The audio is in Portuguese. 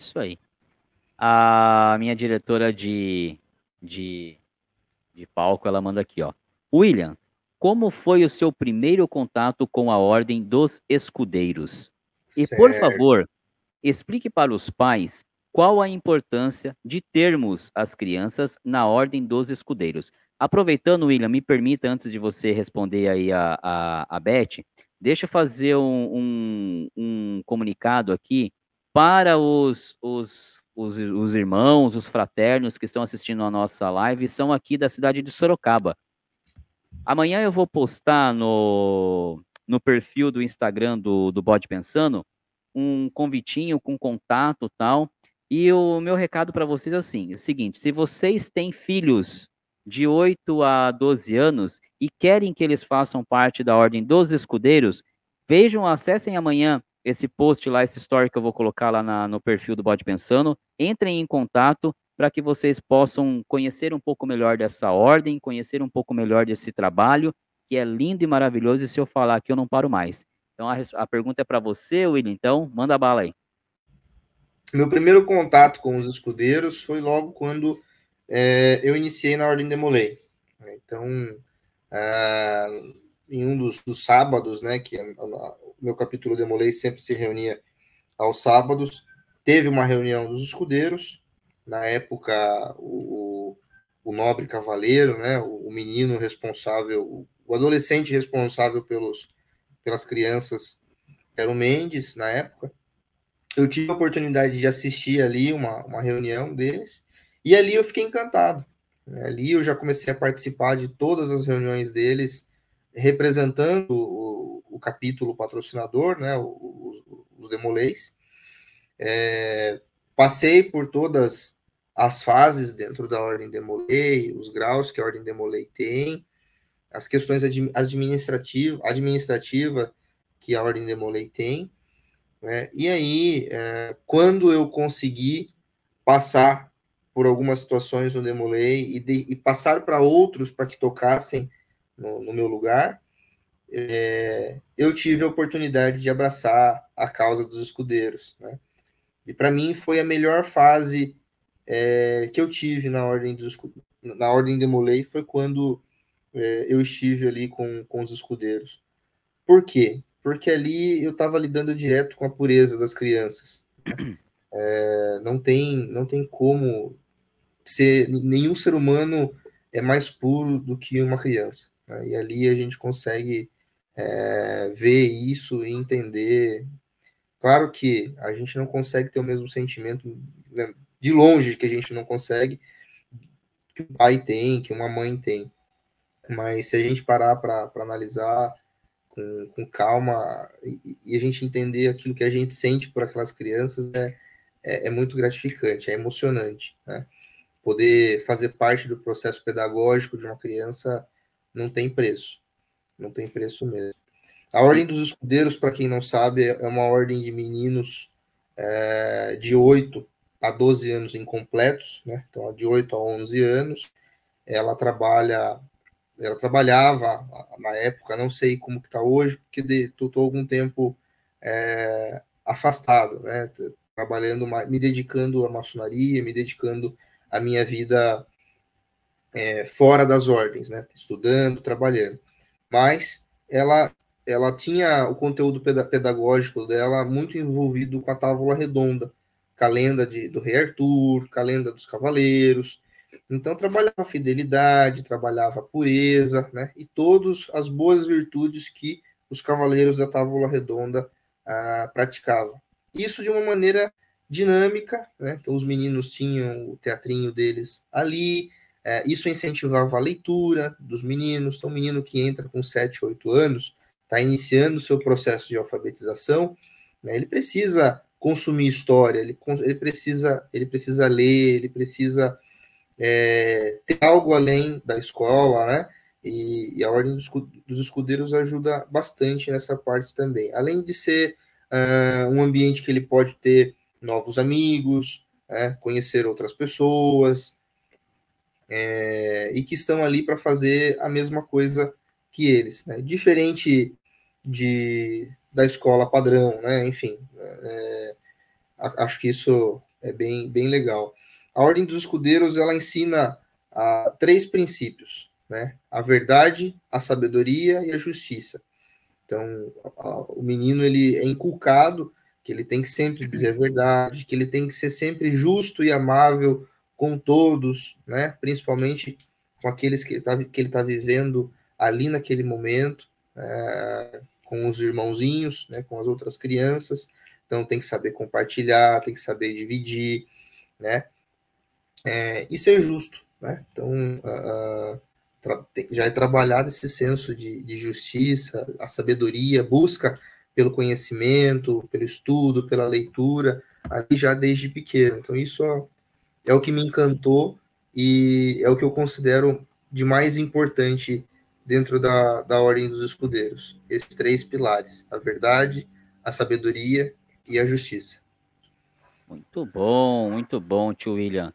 Isso aí. A minha diretora de, de, de palco, ela manda aqui, ó. William, como foi o seu primeiro contato com a Ordem dos Escudeiros? E, Certo. por favor, explique para os pais qual a importância de termos as crianças na Ordem dos Escudeiros. Aproveitando, William, me permita, antes de você responder aí a, a, a Beth, deixa eu fazer um, um, um comunicado aqui para os, os, os, os irmãos, os fraternos que estão assistindo a nossa live, são aqui da cidade de Sorocaba. Amanhã eu vou postar no, no perfil do Instagram do, do Bode Pensando um convitinho com contato tal. E o meu recado para vocês é assim: é o seguinte, se vocês têm filhos de 8 a 12 anos e querem que eles façam parte da Ordem dos Escudeiros, vejam, acessem amanhã esse post lá, esse story que eu vou colocar lá na, no perfil do Bode Pensando. Entrem em contato para que vocês possam conhecer um pouco melhor dessa ordem, conhecer um pouco melhor desse trabalho, que é lindo e maravilhoso, e se eu falar aqui eu não paro mais. Então a, a pergunta é para você, William, então manda bala aí. Meu primeiro contato com os escudeiros foi logo quando é, eu iniciei na Ordem Demolei. Então, ah, em um dos, dos sábados, né, que meu capítulo Demolei sempre se reunia aos sábados, teve uma reunião dos escudeiros. Na época, o, o nobre cavaleiro, né, o, o menino responsável, o, adolescente responsável pelos, pelas crianças era o Mendes, na época eu tive a oportunidade de assistir ali uma, uma reunião deles, e ali eu fiquei encantado. né? Ali eu já comecei a participar de todas as reuniões deles, representando capítulo patrocinador, né, os, os Demolês. É, passei por todas as fases dentro da Ordem Demolei, os graus que a Ordem Demolei tem, as questões admi- administrativa, administrativa que a Ordem Demolei tem, né? E aí, é, quando eu consegui passar por algumas situações no Demolei e, de- e passar para outros para que tocassem no, no meu lugar, é, eu tive a oportunidade de abraçar a causa dos escudeiros. Né? E para mim foi a melhor fase é, que eu tive na ordem dos na ordem Demolei foi quando é, eu estive ali com, com os escudeiros. Por quê? Porque ali eu estava lidando direto com a pureza das crianças. né? É, não tem não tem como ser nenhum ser humano é mais puro do que uma criança. né? E ali a gente consegue é, ver isso e entender. Claro que a gente não consegue ter o mesmo sentimento né, de longe que a gente não consegue que o pai tem, que uma mãe tem. Mas se a gente parar para analisar com, com calma e, e, a gente entender aquilo que a gente sente por aquelas crianças, é, é, é muito gratificante, é emocionante. Né? Poder fazer parte do processo pedagógico de uma criança não tem preço. Não tem preço mesmo. A Ordem dos Escudeiros, para quem não sabe, é uma ordem de meninos é, de 8 a 12 anos incompletos, né? Então, de 8 a 11 anos. Ela trabalha, ela trabalhava na época, não sei como que está hoje, porque estou algum tempo é, afastado, né? Trabalhando, me dedicando à maçonaria, me dedicando à minha vida é, fora das ordens, né? Estudando, trabalhando. Mas ela ela tinha o conteúdo pedagógico dela muito envolvido com a tábua redonda, com a lenda de, do rei Arthur, com a lenda dos cavaleiros. Então, trabalhava fidelidade, trabalhava pureza, né? E todas as boas virtudes que os cavaleiros da tábua redonda ah, praticavam. Isso de uma maneira dinâmica, né? Então, os meninos tinham o teatrinho deles ali, é, isso incentivava a leitura dos meninos. Então, um menino que entra com 7, 8 anos, está iniciando o seu processo de alfabetização, né, ele precisa consumir história, ele, ele, precisa, ele precisa ler, ele precisa é, ter algo além da escola, né? E, e a Ordem dos, Escudeiros ajuda bastante nessa parte também. Além de ser uh, um ambiente que ele pode ter novos amigos, né, conhecer outras pessoas, é, e que estão ali para fazer a mesma coisa que eles. Né? Diferente de, da escola padrão, né? Enfim, é, acho que isso é bem, bem legal. A Ordem dos Escudeiros ela ensina a, três princípios, né? A verdade, a sabedoria e a justiça. Então, a, o menino ele é inculcado que ele tem que sempre dizer a verdade, que ele tem que ser sempre justo e amável com todos, né? Principalmente com aqueles que ele está que ele tá vivendo ali naquele momento, é, com os irmãozinhos, né? Com as outras crianças. Então tem que saber compartilhar, tem que saber dividir, né? É, e ser justo, né? Então já é trabalhado esse senso de, de justiça, a sabedoria, busca pelo conhecimento, pelo estudo, pela leitura, ali já desde pequeno. Então, isso é o que me encantou e é o que eu considero de mais importante dentro da, da Ordem dos Escudeiros. Esses três pilares: a verdade, a sabedoria e a justiça. Muito bom, muito bom, tio William.